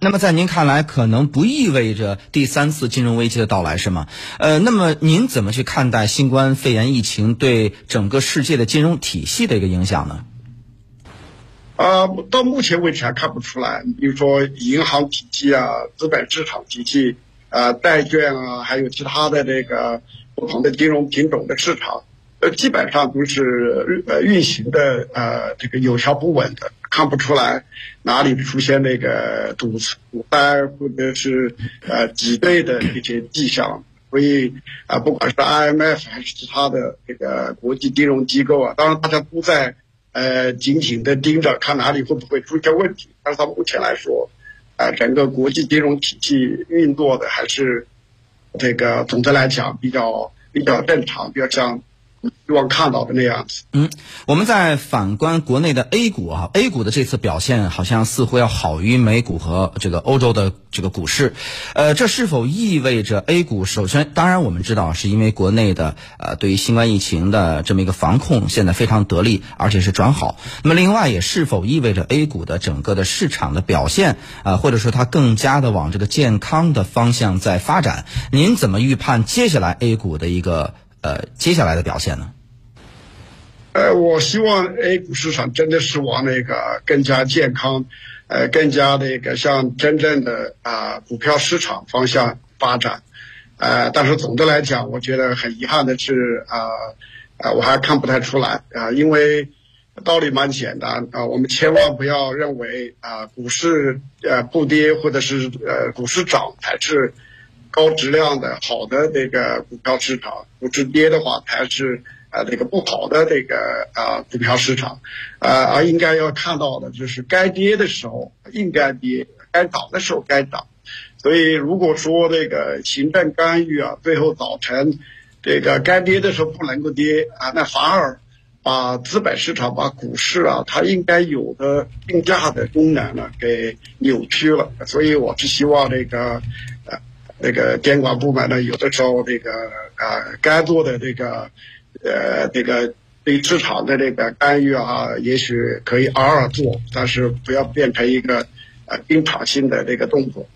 那么在您看来，可能不意味着第三次金融危机的到来，是吗？呃，那么您怎么去看待新冠肺炎疫情对整个世界的金融体系的一个影响呢？啊，到目前为止还看不出来。比如说银行体系啊、资本市场体系啊、债券啊，还有其他的这个不同的金融品种的市场，呃，基本上都是呃运行的呃这个有条不紊的，看不出来哪里出现那个堵堵塞或者是呃挤兑的一些迹象。所以啊，不管是 IMF 还是其他的这个国际金融机构啊，当然大家都在。呃，紧紧的盯着看哪里会不会出现问题。但是到目前来说，呃，整个国际金融体系运作的还是这个总的来讲比较比较正常，比较像。希望看到的那样子。嗯，我们在反观国内的 A 股啊，A 股的这次表现好像似乎要好于美股和这个欧洲的这个股市。呃，这是否意味着 A 股首先，当然我们知道是因为国内的呃对于新冠疫情的这么一个防控现在非常得力，而且是转好。那么另外也是否意味着 A 股的整个的市场的表现啊，或者说它更加的往这个健康的方向在发展？您怎么预判接下来 A 股的一个？呃，接下来的表现呢？呃，我希望 A 股市场真的是往那个更加健康，呃，更加那个像真正的啊股票市场方向发展。呃，但是总的来讲，我觉得很遗憾的是啊啊，我还看不太出来啊，因为道理蛮简单啊，我们千万不要认为啊股市呃不跌或者是呃股市涨才是。高质量的好的这个股票市场，股市跌的话才是呃这个不好的这个啊股票市场，呃而应该要看到的就是该跌的时候应该跌，该涨的时候该涨。所以如果说这个行政干预啊，最后造成这个该跌的时候不能够跌啊，那反而把资本市场、把股市啊它应该有的定价的功能呢给扭曲了。所以我是希望这个。那个监管部门呢，有的时候那个呃，该做的这个呃，这个对市场的这个干预啊，也许可以偶尔做，但是不要变成一个呃经常性的这个动作。